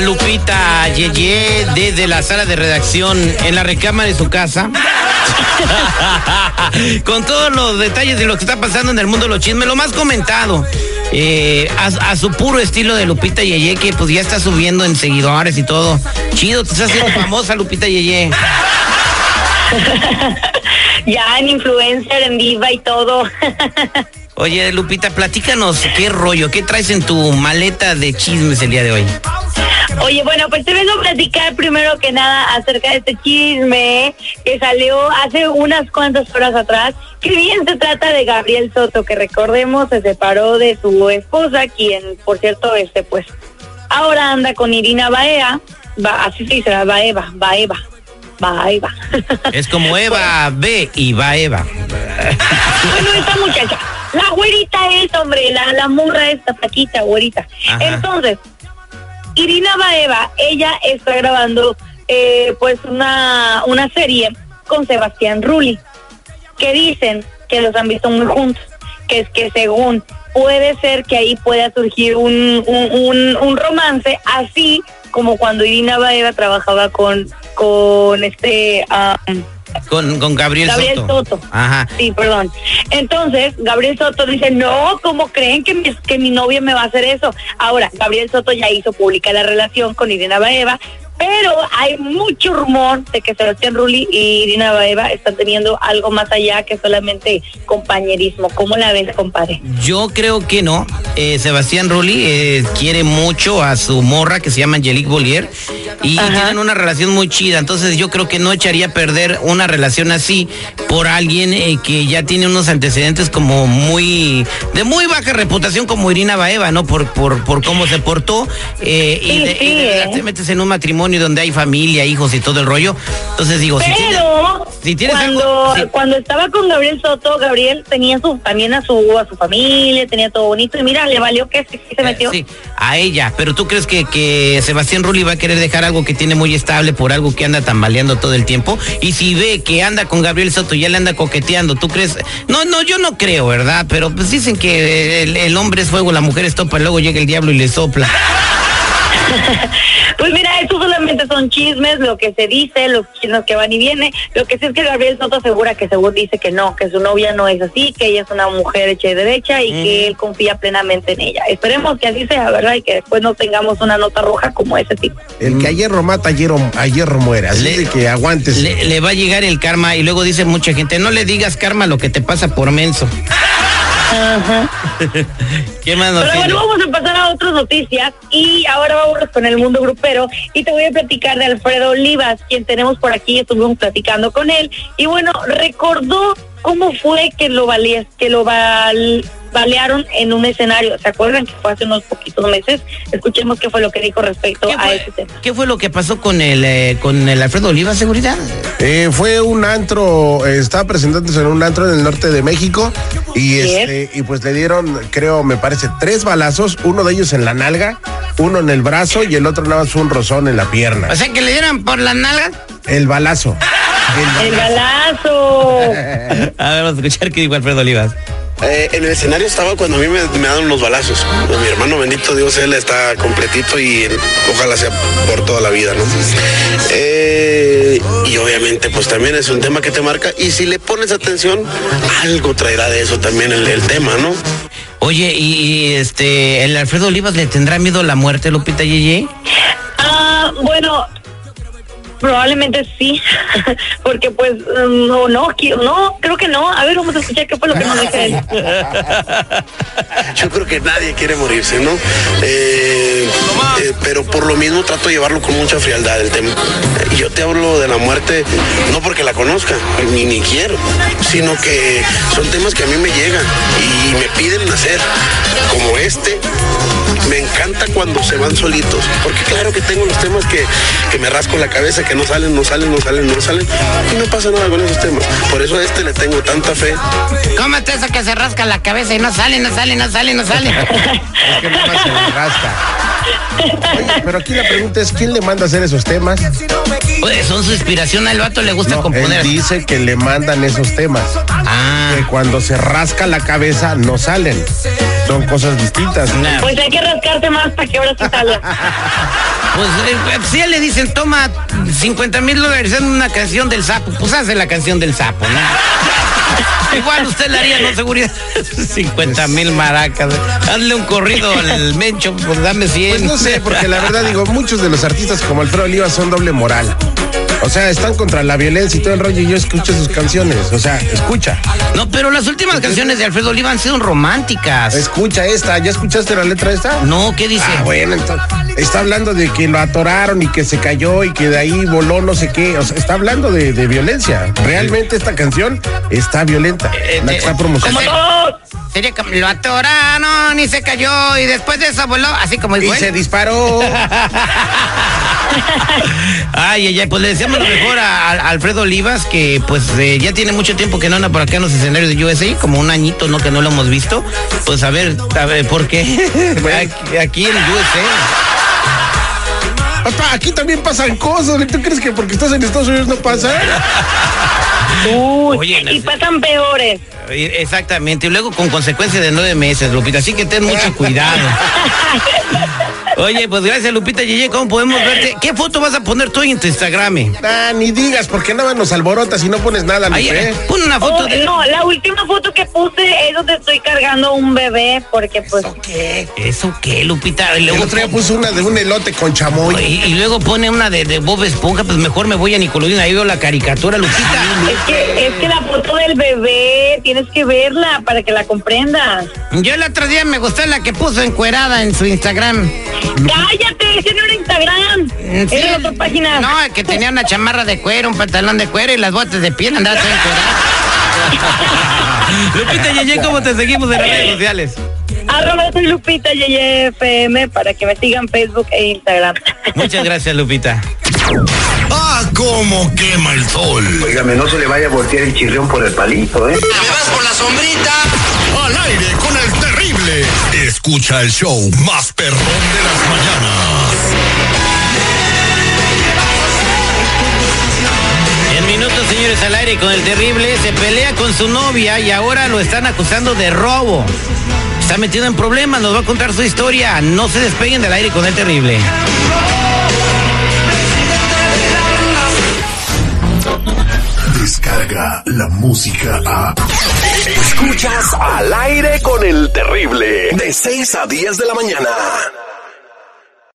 A Lupita Yeye desde la sala de redacción en la recámara de su casa. Con todos los detalles de lo que está pasando en el mundo de los chismes, lo más comentado. eh, a, a su puro estilo de Lupita Yeye, que pues ya está subiendo en seguidores y todo. Chido, te estás haciendo famosa, Lupita Yeye. ya en influencer, en viva y todo. Oye, Lupita, platícanos qué rollo, qué traes en tu maleta de chismes el día de hoy. Oye, bueno, pues te vengo a platicar primero que nada acerca de este chisme que salió hace unas cuantas horas atrás. Que bien se trata de Gabriel Soto, que recordemos se separó de su esposa, quien, por cierto, este, pues, ahora anda con Irina Baea, va, así se dice, Baeva, Baeva, Baeva. Es como Eva B y va Eva. bueno, esta muchacha, la güerita es, hombre, la, la murra esta, paquita, güerita. Ajá. Entonces, Irina Baeva, ella está grabando eh, pues una, una serie con Sebastián Rulli, que dicen que los han visto muy juntos, que es que según puede ser que ahí pueda surgir un, un, romance, así como cuando Irina Baeva trabajaba con, con este... Con, con Gabriel, Gabriel Soto. Soto. Ajá. Sí, perdón. Entonces, Gabriel Soto dice, no, ¿cómo creen que mi, que mi novia me va a hacer eso? Ahora, Gabriel Soto ya hizo pública la relación con Irina Baeva, pero hay mucho rumor de que Sebastián Rulli y Irina Baeva están teniendo algo más allá que solamente compañerismo. ¿Cómo la ves, compadre? Yo creo que no. Eh, Sebastián Rulli eh, quiere mucho a su morra que se llama Angelique Bollier y Ajá. tienen una relación muy chida. Entonces yo creo que no echaría a perder una relación así por alguien eh, que ya tiene unos antecedentes como muy de muy baja reputación como Irina Baeva, ¿no? Por por, por cómo se portó y, de, sí, y de verdad te metes en un matrimonio donde hay familia, hijos y todo el rollo. Entonces digo, si tienes, si tienes cuando, algo- sí. cuando estaba con Gabriel Soto, Gabriel tenía su, también a su, a su familia, tenía todo bonito y mira, le valió que se, se metió. Sí, a ella. Pero tú crees que, que Sebastián Rulli va a querer dejar algo que tiene muy estable por algo que anda tambaleando todo el tiempo. Y si ve que anda con Gabriel Soto y ya le anda coqueteando, ¿tú crees? No, no, yo no creo, ¿verdad? Pero pues dicen que el, el hombre es fuego, la mujer es topa, luego llega el diablo y le sopla. Pues mira, eso solamente son chismes, lo que se dice, los chismes que van y vienen. Lo que sí es que Gabriel Soto asegura que según dice que no, que su novia no es así, que ella es una mujer hecha y derecha y que él confía plenamente en ella. Esperemos que así sea, ¿verdad? Y que después no tengamos una nota roja como ese tipo. El que ayer mata, ayer, ayer muere. Así Le- de que aguantes. Le, le va a llegar el karma y luego dice mucha gente, no le digas karma lo que te pasa por menso. ¿Qué más Pero bueno, vamos a pasar a otras noticias y ahora vamos con el mundo grupero y te voy a platicar de Alfredo Olivas, quien tenemos por aquí, estuvimos platicando con él y bueno, recordó cómo fue que lo valía, que lo val- balearon en un escenario. ¿Se acuerdan que fue hace unos poquitos meses? Escuchemos qué fue lo que dijo respecto ¿Qué a ese tema. qué fue lo que pasó con el, eh, con el Alfredo Oliva, seguridad? Eh, fue un antro, eh, estaba presentándose en un antro en el norte de México y este y pues le dieron, creo, me parece, tres balazos, uno de ellos en la nalga, uno en el brazo y el otro nada más un rozón en la pierna. O sea, que le dieron por las nalgas. El balazo. El balazo. A ver, vamos a escuchar qué dijo Alfredo Olivas. Eh, en el escenario estaba cuando a mí me, me dan los balazos. Mi hermano bendito Dios, él está completito y ojalá sea por toda la vida, ¿no? Eh, y obviamente pues también es un tema que te marca y si le pones atención, algo traerá de eso también el, el tema, ¿no? Oye, y, y, este, el Alfredo Olivas le tendrá miedo a la muerte, Lupita Yeye. Ah, bueno, Probablemente sí, porque pues mm, no, no, no, creo que no. A ver, vamos a escuchar qué fue lo que nos dice él. Yo creo que nadie quiere morirse, ¿no? Eh, eh, pero por lo mismo trato de llevarlo con mucha frialdad el tema. Yo te hablo de la muerte no porque la conozca, ni, ni quiero, sino que son temas que a mí me llegan y me piden nacer, como este. Me encanta cuando se van solitos, porque que tengo los temas que, que me rasco la cabeza, que no salen, no salen, no salen, no salen, y no pasa nada con esos temas. Por eso a este le tengo tanta fe. Cómete eso que se rasca la cabeza y no sale, no sale, no sale, no sale. Es que nada más se le rasca. Oye, pero aquí la pregunta es, ¿quién le manda a hacer esos temas? Oye, son su inspiración, al vato le gusta No, componer. él dice que le mandan esos temas. Ah, Que cuando se rasca la cabeza no salen. Son cosas distintas. nah. Pues hay que rascarse más para que ahora sí salga. Pues eh, si a él le dicen, toma 50 mil dólares en una canción del sapo, pues hace la canción del sapo, ¿no? Igual usted le haría, ¿no? Seguridad. 50 mil maracas. Hazle un corrido al Mencho, pues dame 100. Pues no sé, porque la verdad digo, muchos de los artistas como Alfredo Oliva son doble moral. O sea, están contra la violencia y todo el rollo y yo escucho sus canciones. O sea, escucha, No, pero las últimas canciones de Alfredo Oliva han sido románticas. escucha esta. ¿Ya escuchaste la letra esta? No, ¿qué dice? Ah, bueno, entonces, está hablando de que lo atoraron y que se cayó y que de ahí voló no sé qué. O sea, está hablando de, de violencia. Realmente esta canción está violenta. Eh, La eh, que está Como promocionando. Sería como, lo atoraron y se cayó y después de eso voló, así como el Y se disparó. Ay, ay, ay, pues le deseamos lo mejor a, a Alfredo Olivas, que pues eh, ya tiene mucho tiempo que no anda por acá en los escenarios de USA, como un añito, ¿no? Que no lo hemos visto. Pues a ver, a ver, ¿por qué? aquí, aquí en USA. Papá, aquí también pasan cosas. ¿Tú crees que porque estás en Estados Unidos no pasa? Uy, Oye, y pasan peores. Eh, Exactamente, y luego con consecuencia de nueve meses, Lupita, así que ten mucho cuidado. Oye, pues gracias, Lupita Yeye, ¿cómo podemos verte? ¿Qué foto vas a poner tú en tu Instagram? Ah, ni digas, porque nada nos alborotas y no pones nada, Ahí, Lupe. eh, pon una foto Oh, de... no, la última foto que puse un bebé porque pues ¿Qué? ¿Eso qué, Lupita? Y El luego, otro día puso una de un elote con chamoy. y, y luego pone una de, de Bob Esponja, pues mejor me voy a Nickelodeon, ahí veo la caricatura, Lupita. es que es que la foto del bebé tienes que verla para que la comprendas. Yo el otro día me gustó la que puso encuerada en su Instagram. Cállate, ese no era Instagram. Mm, Sí. Era otra página. No, que tenía una chamarra de cuero, un pantalón de cuero y las botas de piel, andaba encuerada. Lupita Yeye, ¿cómo te seguimos en las redes sociales? Arroba soy Lupita Yeye FM para que me sigan Facebook e Instagram. Muchas gracias, Lupita. ¡Ah, cómo quema el sol! Óigame, no se le vaya a voltear el chirrión por el palito, ¿eh? ¿Me vas por la sombrita? Al aire con el terrible. Escucha el show más perrón de las mañanas. Señores, al aire con el terrible, se pelea con su novia y ahora lo están acusando de robo. Está metido en problemas, nos va a contar su historia. No se despeguen del aire con el terrible. Descarga la música a. Escuchas al aire con el terrible. De 6 a 10 de la mañana.